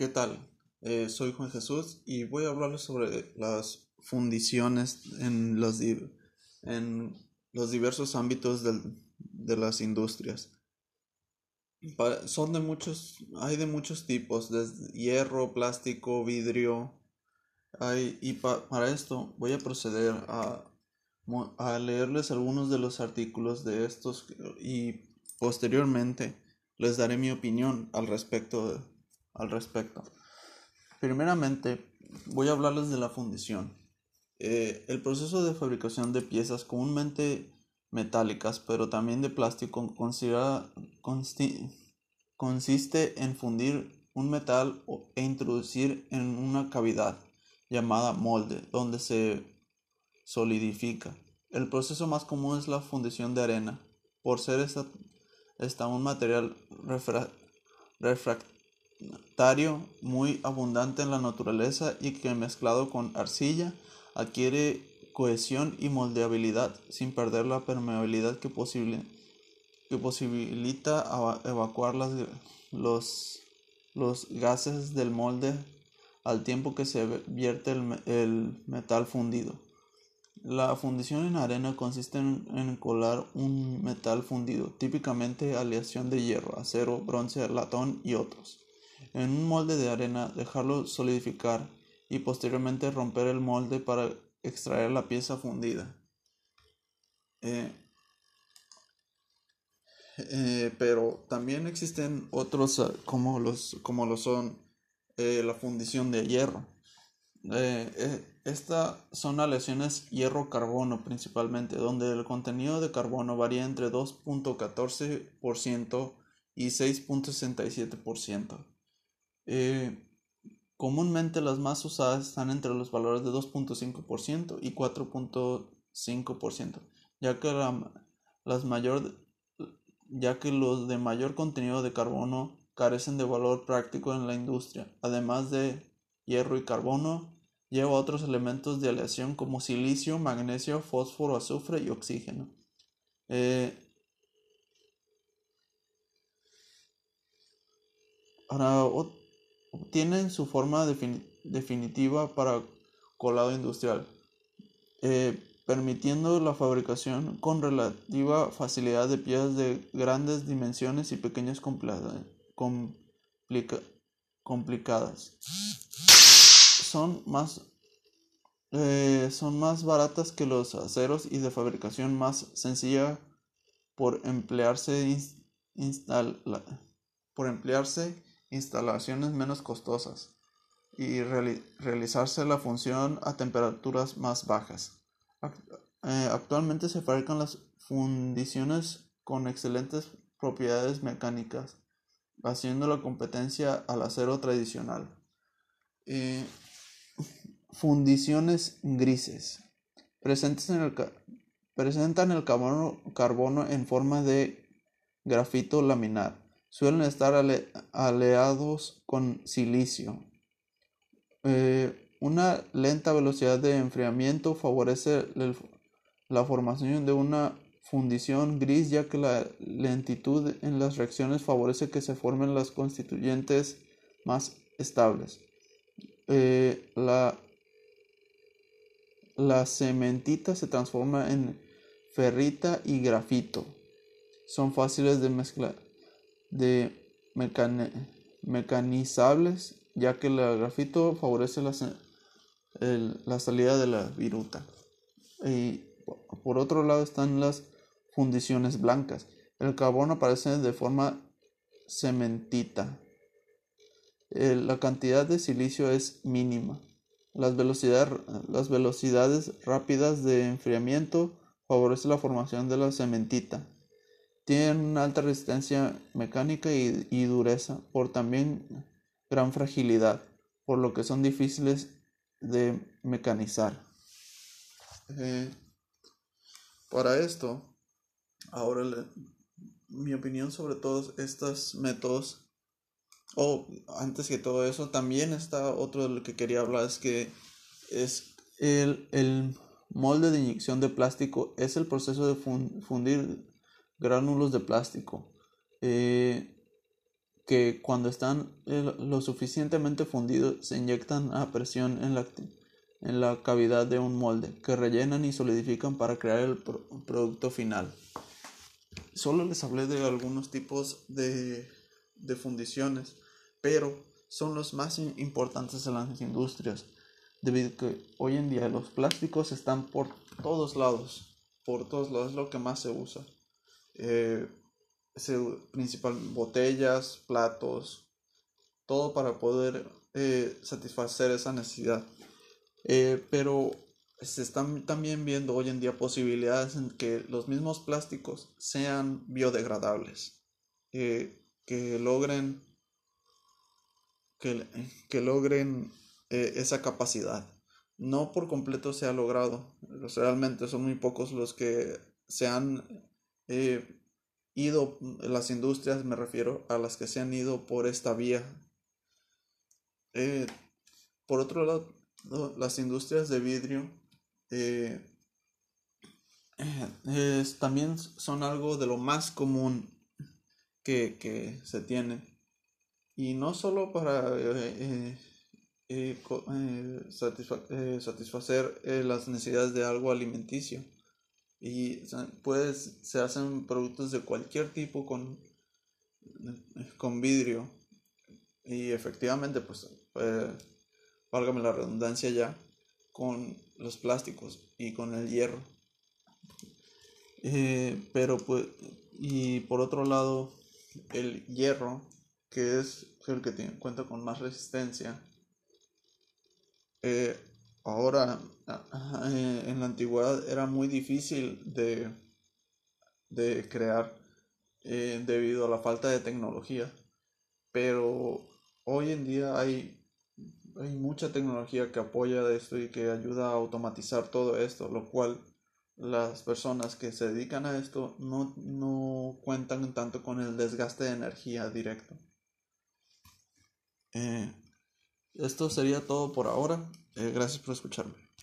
¿Qué tal? Eh, soy Juan Jesús y voy a hablarles sobre las fundiciones en los, en los diversos ámbitos de las industrias. son de muchos, hay de muchos tipos, desde hierro, plástico, vidrio. Hay, y para esto voy a proceder a, a leerles algunos de los artículos de estos y posteriormente les daré mi opinión al respecto. Al respecto. Primeramente, voy a hablarles de la fundición. Eh, el proceso de fabricación de piezas comúnmente metálicas, pero también de plástico, consiste en fundir un metal e introducir en una cavidad llamada molde, donde se solidifica. El proceso más común es la fundición de arena, por ser esta un material refractario muy abundante en la naturaleza y que mezclado con arcilla adquiere cohesión y moldeabilidad sin perder la permeabilidad que, que posibilita evacuar los, los gases del molde al tiempo que se vierte el metal fundido. La fundición en arena consiste en, colar un metal fundido, típicamente aleación de hierro, acero, bronce, latón y otros, en un molde de arena, dejarlo solidificar y posteriormente romper el molde para extraer la pieza fundida. Eh, eh, pero también existen otros ah, como los como lo son eh, la fundición de hierro. Estas son aleaciones hierro-carbono principalmente, donde el contenido de carbono varía entre 2.14% y 6.67%. Eh, comúnmente las más usadas están entre los valores de 2.5% y 4.5%, ya que las mayor, ya que los de mayor contenido de carbono carecen de valor práctico en la industria, además de hierro y carbono Lleva otros elementos de aleación como silicio, magnesio, fósforo, azufre y oxígeno. Eh, ahora obtienen su forma definitiva para colado industrial, eh, permitiendo la fabricación con relativa facilidad de piezas de grandes dimensiones y pequeñas complicadas. Son más, eh, son más baratas que los aceros y de fabricación más sencilla por emplearse, por emplearse instalaciones menos costosas y realizarse la función a temperaturas más bajas. Eh, actualmente se fabrican las fundiciones con excelentes propiedades mecánicas, haciendo la competencia al acero tradicional. Eh, Fundiciones grises. en presentan el carbono, en forma de grafito laminar. Suelen estar aleados con silicio. Eh, una lenta velocidad de enfriamiento favorece la formación de una fundición gris ya que la lentitud en las reacciones favorece que se formen las constituyentes más estables. Eh, la la cementita se transforma en ferrita y grafito. Son fáciles de mezclar, de mecanizables, ya que el grafito favorece la, la salida de la viruta. Y por otro lado están las fundiciones blancas. El carbono aparece de forma cementita. la cantidad de silicio es mínima. Las, las velocidades rápidas de enfriamiento favorecen la formación de la cementita. Tienen una alta resistencia mecánica y, dureza, por también gran fragilidad, por lo que son difíciles de mecanizar. Eh, para esto, ahora mi opinión sobre todos estos métodos o antes que todo eso, también está otro de lo que quería hablar, es que es el, molde de inyección de plástico, es el proceso de fundir gránulos de plástico. Eh, que cuando están eh, lo suficientemente fundidos se inyectan a presión en la, en la cavidad de un molde que rellenan y solidifican para crear el producto final. Solo les hablé de algunos tipos de, de fundiciones, pero son los más importantes en las industrias, debido a que hoy en día los plásticos están por todos lados, por todos lados es lo que más se usa. Eh, principal botellas, platos, todo para poder eh, satisfacer esa necesidad. Eh, pero se están también viendo hoy en día posibilidades en que los mismos plásticos sean biodegradables, que logren que, logren eh, esa capacidad. No por completo se ha logrado, realmente son muy pocos los que se han eh, ido, las industrias me refiero a las que se han ido por esta vía. Eh, por otro lado, las industrias de vidrio también son algo de lo más común que, que se tiene y no solo para eh, eh, eh, satisfacer las necesidades de algo alimenticio y pues se hacen productos de cualquier tipo con, con vidrio y efectivamente pues válgame la redundancia ya con los plásticos y con el hierro pero pues y por otro lado el hierro que es el que tiene, cuenta con más resistencia. Eh, ahora, eh, en la antigüedad era muy difícil de, de crear eh, debido a la falta de tecnología, pero hoy en día hay, hay mucha tecnología que apoya esto y que ayuda a automatizar todo esto, lo cual las personas que se dedican a esto no, no cuentan tanto con el desgaste de energía directo. Eh, esto sería todo por ahora. Eh, gracias por escucharme.